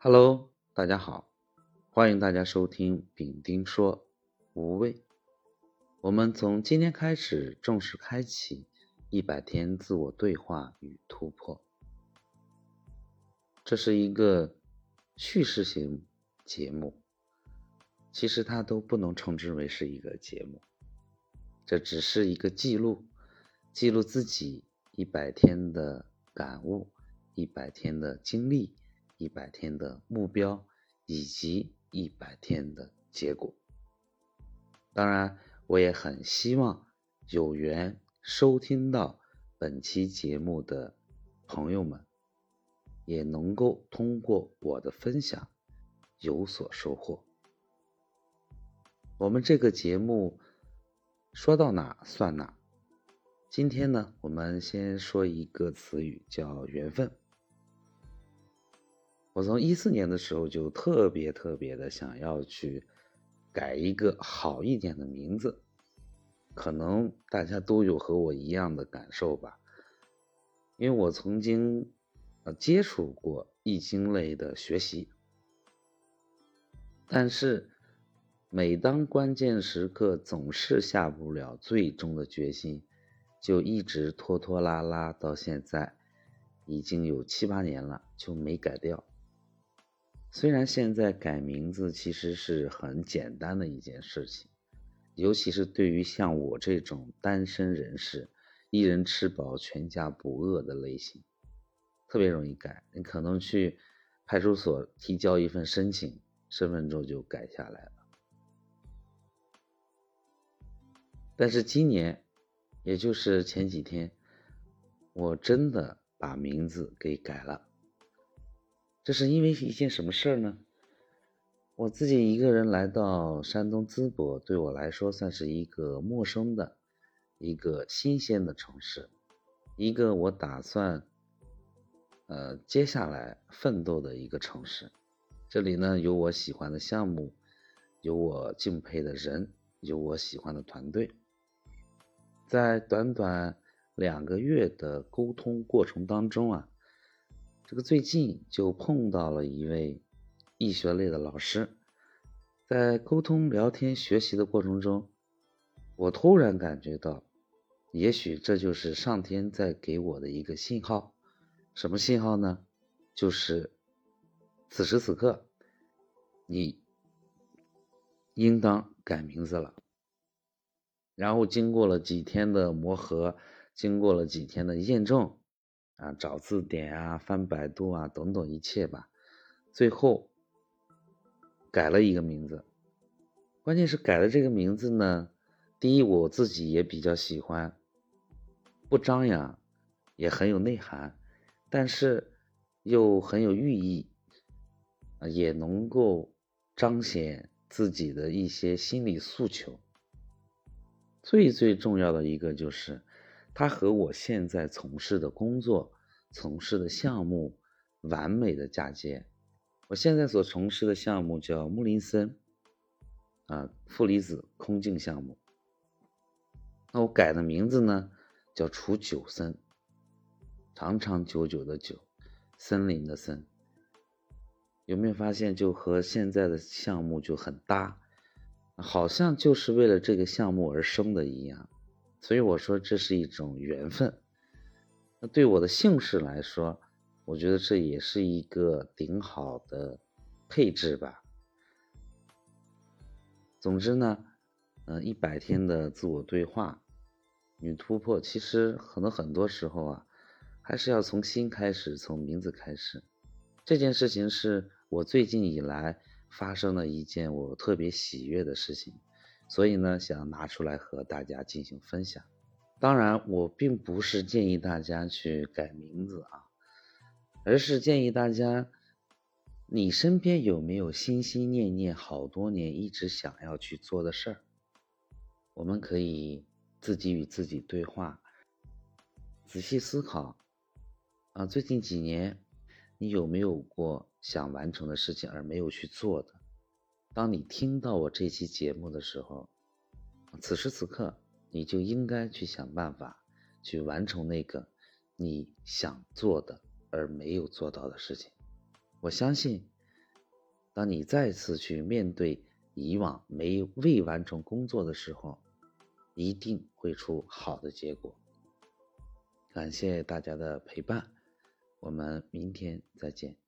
Hello，大家好，欢迎大家收听丙丁说无畏。我们从今天开始正式开启一百天自我对话与突破。这是一个叙事型节目，其实它都不能称之为是一个节目，这只是一个记录，记录自己一百天的感悟，一百天的经历。一百天的目标以及一百天的结果。当然，我也很希望有缘收听到本期节目的朋友们，也能够通过我的分享有所收获。我们这个节目说到哪算哪。今天呢，我们先说一个词语，叫缘分。我从一四年的时候就特别特别的想要去改一个好一点的名字，可能大家都有和我一样的感受吧。因为我曾经呃接触过易经类的学习，但是每当关键时刻总是下不了最终的决心，就一直拖拖拉拉到现在，已经有七八年了，就没改掉。虽然现在改名字其实是很简单的一件事情，尤其是对于像我这种单身人士，一人吃饱全家不饿的类型，特别容易改。你可能去派出所提交一份申请，身份证就改下来了。但是今年，也就是前几天，我真的把名字给改了。这是因为一件什么事儿呢？我自己一个人来到山东淄博，对我来说算是一个陌生的、一个新鲜的城市，一个我打算呃接下来奋斗的一个城市。这里呢有我喜欢的项目，有我敬佩的人，有我喜欢的团队。在短短两个月的沟通过程当中啊。这个最近就碰到了一位易学类的老师，在沟通、聊天、学习的过程中，我突然感觉到，也许这就是上天在给我的一个信号。什么信号呢？就是此时此刻，你应当改名字了。然后经过了几天的磨合，经过了几天的验证。啊，找字典啊，翻百度啊，等等一切吧，最后改了一个名字。关键是改了这个名字呢，第一我自己也比较喜欢，不张扬，也很有内涵，但是又很有寓意，啊，也能够彰显自己的一些心理诉求。最最重要的一个就是。它和我现在从事的工作、从事的项目完美的嫁接。我现在所从事的项目叫木林森，啊，负离子空镜项目。那我改的名字呢，叫楚九森，长长久久的久，森林的森。有没有发现，就和现在的项目就很搭，好像就是为了这个项目而生的一样。所以我说这是一种缘分。那对我的姓氏来说，我觉得这也是一个顶好的配置吧。总之呢，嗯，一百天的自我对话与突破，其实可能很多时候啊，还是要从心开始，从名字开始。这件事情是我最近以来发生的一件我特别喜悦的事情。所以呢，想拿出来和大家进行分享。当然，我并不是建议大家去改名字啊，而是建议大家，你身边有没有心心念念好多年一直想要去做的事儿？我们可以自己与自己对话，仔细思考啊，最近几年你有没有过想完成的事情而没有去做的？当你听到我这期节目的时候，此时此刻你就应该去想办法，去完成那个你想做的而没有做到的事情。我相信当你再次去面对以往没未完成工作的时候，一定会出好的结果。感谢大家的陪伴，我们明天再见。